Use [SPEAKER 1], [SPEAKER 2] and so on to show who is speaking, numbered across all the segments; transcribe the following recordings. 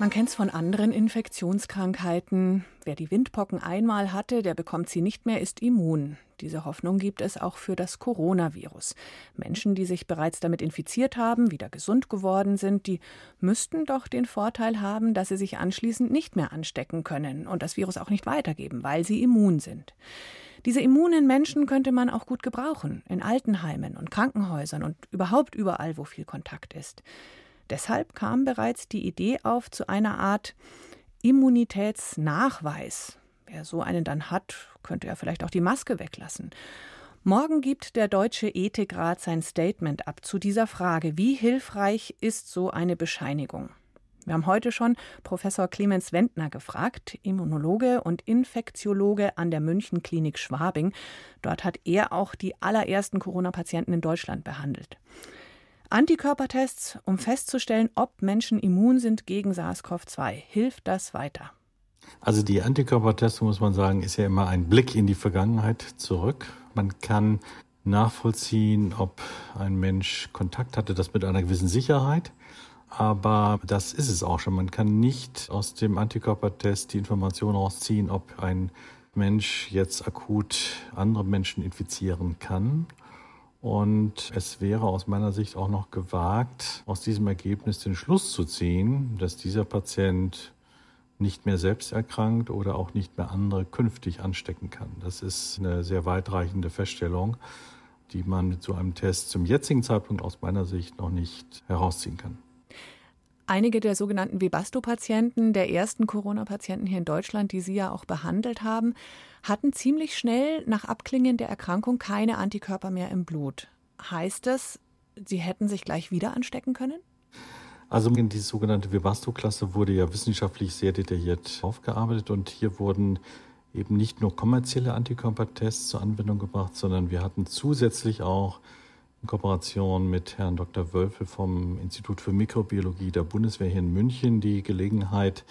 [SPEAKER 1] Man kennt es von anderen Infektionskrankheiten. Wer die Windpocken einmal hatte, der bekommt sie nicht mehr, ist immun. Diese Hoffnung gibt es auch für das Coronavirus. Menschen, die sich bereits damit infiziert haben, wieder gesund geworden sind, die müssten doch den Vorteil haben, dass sie sich anschließend nicht mehr anstecken können und das Virus auch nicht weitergeben, weil sie immun sind. Diese immunen Menschen könnte man auch gut gebrauchen, in Altenheimen und Krankenhäusern und überhaupt überall, wo viel Kontakt ist. Deshalb kam bereits die Idee auf zu einer Art Immunitätsnachweis. Wer so einen dann hat, könnte ja vielleicht auch die Maske weglassen. Morgen gibt der Deutsche Ethikrat sein Statement ab zu dieser Frage, wie hilfreich ist so eine Bescheinigung? Wir haben heute schon Professor Clemens Wendner gefragt, Immunologe und Infektiologe an der München Klinik Schwabing. Dort hat er auch die allerersten Corona-Patienten in Deutschland behandelt. Antikörpertests, um festzustellen, ob Menschen immun sind gegen SARS-CoV-2. Hilft das weiter?
[SPEAKER 2] Also die Antikörpertests, muss man sagen, ist ja immer ein Blick in die Vergangenheit zurück. Man kann nachvollziehen, ob ein Mensch Kontakt hatte, das mit einer gewissen Sicherheit. Aber das ist es auch schon. Man kann nicht aus dem Antikörpertest die Information rausziehen, ob ein Mensch jetzt akut andere Menschen infizieren kann. Und es wäre aus meiner Sicht auch noch gewagt, aus diesem Ergebnis den Schluss zu ziehen, dass dieser Patient nicht mehr selbst erkrankt oder auch nicht mehr andere künftig anstecken kann. Das ist eine sehr weitreichende Feststellung, die man mit so einem Test zum jetzigen Zeitpunkt aus meiner Sicht noch nicht herausziehen kann.
[SPEAKER 1] Einige der sogenannten Webasto-Patienten, der ersten Corona-Patienten hier in Deutschland, die Sie ja auch behandelt haben, hatten ziemlich schnell nach Abklingen der Erkrankung keine Antikörper mehr im Blut. Heißt das, sie hätten sich gleich wieder anstecken können?
[SPEAKER 2] Also die sogenannte Webasto-Klasse wurde ja wissenschaftlich sehr detailliert aufgearbeitet und hier wurden eben nicht nur kommerzielle Antikörpertests zur Anwendung gebracht, sondern wir hatten zusätzlich auch in Kooperation mit Herrn Dr. Wölfel vom Institut für Mikrobiologie der Bundeswehr hier in München die Gelegenheit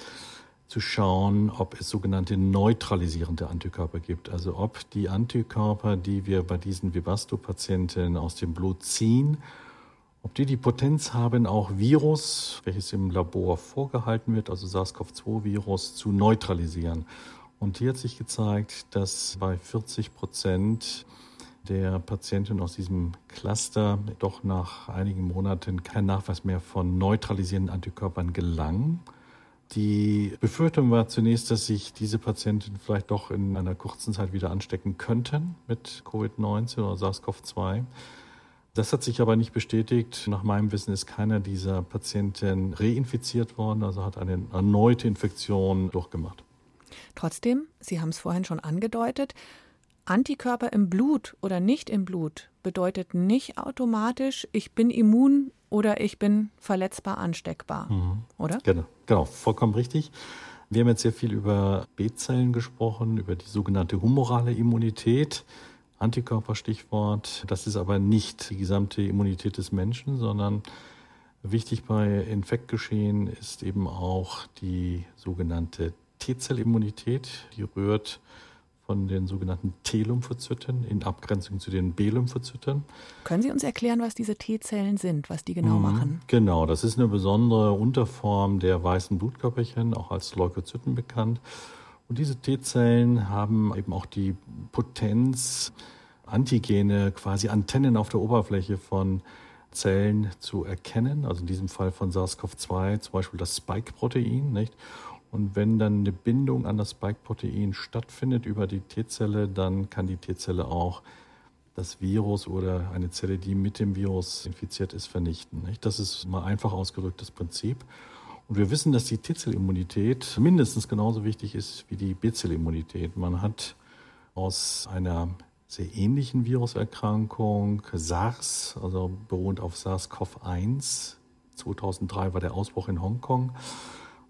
[SPEAKER 2] zu schauen, ob es sogenannte neutralisierende Antikörper gibt. Also ob die Antikörper, die wir bei diesen Vivasto-Patienten aus dem Blut ziehen, ob die die Potenz haben, auch Virus, welches im Labor vorgehalten wird, also SARS-CoV-2-Virus, zu neutralisieren. Und hier hat sich gezeigt, dass bei 40 Prozent der Patientin aus diesem Cluster doch nach einigen Monaten kein Nachweis mehr von neutralisierenden Antikörpern gelang. Die Befürchtung war zunächst, dass sich diese Patienten vielleicht doch in einer kurzen Zeit wieder anstecken könnten mit Covid-19 oder SARS-CoV-2. Das hat sich aber nicht bestätigt. Nach meinem Wissen ist keiner dieser Patienten reinfiziert worden, also hat eine erneute Infektion durchgemacht.
[SPEAKER 1] Trotzdem, Sie haben es vorhin schon angedeutet, Antikörper im Blut oder nicht im Blut bedeutet nicht automatisch, ich bin immun oder ich bin verletzbar ansteckbar, mhm. oder?
[SPEAKER 2] Genau, genau, vollkommen richtig. Wir haben jetzt sehr viel über B-Zellen gesprochen, über die sogenannte humorale Immunität. Antikörperstichwort. Das ist aber nicht die gesamte Immunität des Menschen, sondern wichtig bei Infektgeschehen ist eben auch die sogenannte T-Zellimmunität. Die rührt von den sogenannten T-Lymphozyten in Abgrenzung zu den B-Lymphozyten.
[SPEAKER 1] Können Sie uns erklären, was diese T-Zellen sind, was die genau mhm, machen?
[SPEAKER 2] Genau, das ist eine besondere Unterform der weißen Blutkörperchen, auch als Leukozyten bekannt. Und diese T-Zellen haben eben auch die Potenz, Antigene, quasi Antennen auf der Oberfläche von Zellen zu erkennen, also in diesem Fall von SARS-CoV-2, zum Beispiel das Spike-Protein, nicht? Und wenn dann eine Bindung an das Spike-Protein stattfindet über die T-Zelle, dann kann die T-Zelle auch das Virus oder eine Zelle, die mit dem Virus infiziert ist, vernichten. Das ist mal einfach ausgedrückt das Prinzip. Und wir wissen, dass die T-Zellimmunität mindestens genauso wichtig ist wie die B-Zellimmunität. Man hat aus einer sehr ähnlichen Viruserkrankung, SARS, also beruht auf SARS-CoV-1, 2003 war der Ausbruch in Hongkong,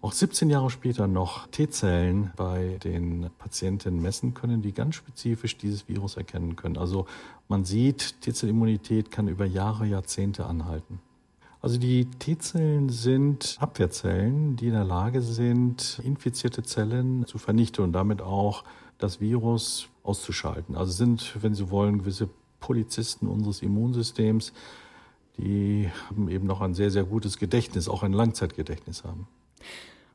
[SPEAKER 2] auch 17 Jahre später noch T-Zellen bei den Patienten messen können, die ganz spezifisch dieses Virus erkennen können. Also man sieht, T-Zellimmunität kann über Jahre, Jahrzehnte anhalten. Also die T-Zellen sind Abwehrzellen, die in der Lage sind, infizierte Zellen zu vernichten und damit auch das Virus auszuschalten. Also sind, wenn Sie wollen, gewisse Polizisten unseres Immunsystems, die eben noch ein sehr, sehr gutes Gedächtnis, auch ein Langzeitgedächtnis haben.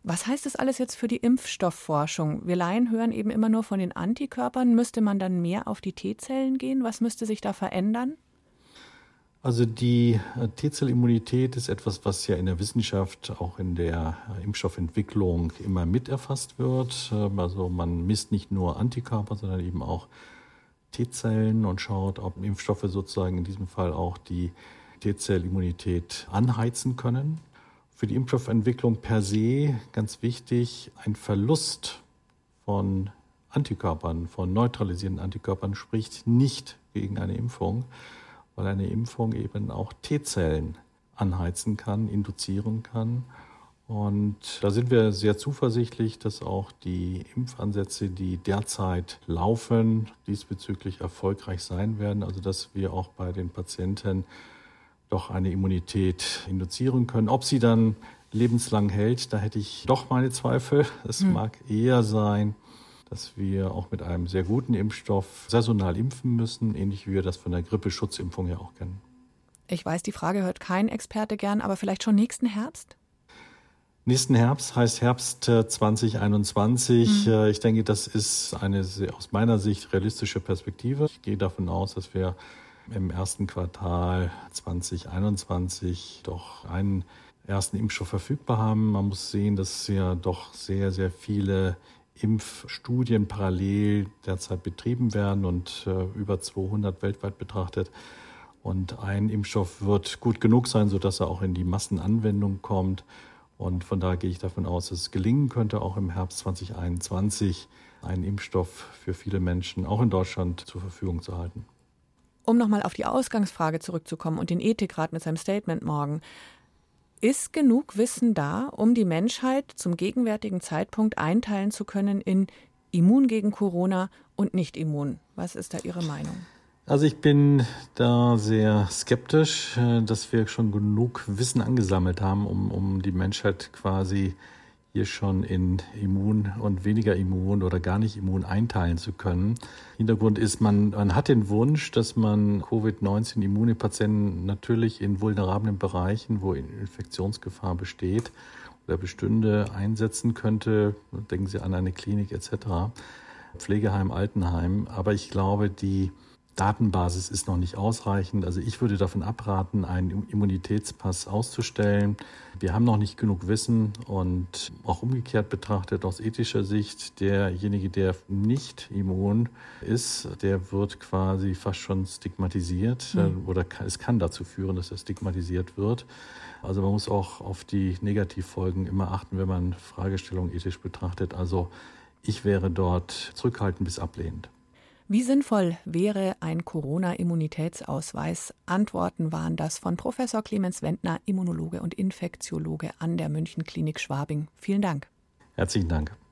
[SPEAKER 1] Was heißt das alles jetzt für die Impfstoffforschung? Wir Laien hören eben immer nur von den Antikörpern. Müsste man dann mehr auf die T-Zellen gehen? Was müsste sich da verändern?
[SPEAKER 2] Also die äh, T-Zellimmunität ist etwas, was ja in der Wissenschaft, auch in der äh, Impfstoffentwicklung immer mit erfasst wird. Ähm, also man misst nicht nur Antikörper, sondern eben auch T-Zellen und schaut, ob Impfstoffe sozusagen in diesem Fall auch die T-Zellimmunität anheizen können für die Impfstoffentwicklung per se ganz wichtig, ein Verlust von Antikörpern, von neutralisierenden Antikörpern spricht nicht gegen eine Impfung, weil eine Impfung eben auch T-Zellen anheizen kann, induzieren kann. Und da sind wir sehr zuversichtlich, dass auch die Impfansätze, die derzeit laufen, diesbezüglich erfolgreich sein werden. Also dass wir auch bei den Patienten doch eine Immunität induzieren können. Ob sie dann lebenslang hält, da hätte ich doch meine Zweifel. Es hm. mag eher sein, dass wir auch mit einem sehr guten Impfstoff saisonal impfen müssen, ähnlich wie wir das von der Grippeschutzimpfung ja auch kennen.
[SPEAKER 1] Ich weiß, die Frage hört kein Experte gern, aber vielleicht schon nächsten Herbst?
[SPEAKER 2] Nächsten Herbst heißt Herbst 2021. Mhm. Ich denke, das ist eine aus meiner Sicht realistische Perspektive. Ich gehe davon aus, dass wir im ersten Quartal 2021 doch einen ersten Impfstoff verfügbar haben. Man muss sehen, dass ja doch sehr, sehr viele Impfstudien parallel derzeit betrieben werden und äh, über 200 weltweit betrachtet. Und ein Impfstoff wird gut genug sein, sodass er auch in die Massenanwendung kommt. Und von daher gehe ich davon aus, dass es gelingen könnte, auch im Herbst 2021 einen Impfstoff für viele Menschen, auch in Deutschland, zur Verfügung zu halten.
[SPEAKER 1] Um nochmal auf die Ausgangsfrage zurückzukommen und den Ethikrat mit seinem Statement morgen. Ist genug Wissen da, um die Menschheit zum gegenwärtigen Zeitpunkt einteilen zu können in immun gegen Corona und nicht immun? Was ist da Ihre Meinung?
[SPEAKER 2] Also ich bin da sehr skeptisch, äh, dass wir schon genug Wissen angesammelt haben, um, um die Menschheit quasi hier schon in immun und weniger immun oder gar nicht immun einteilen zu können. Hintergrund ist, man, man hat den Wunsch, dass man Covid-19 immune Patienten natürlich in vulnerablen Bereichen, wo Infektionsgefahr besteht oder bestünde, einsetzen könnte. Denken Sie an eine Klinik etc. Pflegeheim, Altenheim. Aber ich glaube, die Datenbasis ist noch nicht ausreichend. Also ich würde davon abraten, einen Immunitätspass auszustellen. Wir haben noch nicht genug Wissen und auch umgekehrt betrachtet aus ethischer Sicht, derjenige, der nicht immun ist, der wird quasi fast schon stigmatisiert mhm. oder es kann dazu führen, dass er stigmatisiert wird. Also man muss auch auf die Negativfolgen immer achten, wenn man Fragestellungen ethisch betrachtet. Also ich wäre dort zurückhaltend bis ablehnend.
[SPEAKER 1] Wie sinnvoll wäre ein Corona-Immunitätsausweis? Antworten waren das von Professor Clemens Wendner, Immunologe und Infektiologe an der München Klinik Schwabing. Vielen Dank.
[SPEAKER 2] Herzlichen Dank.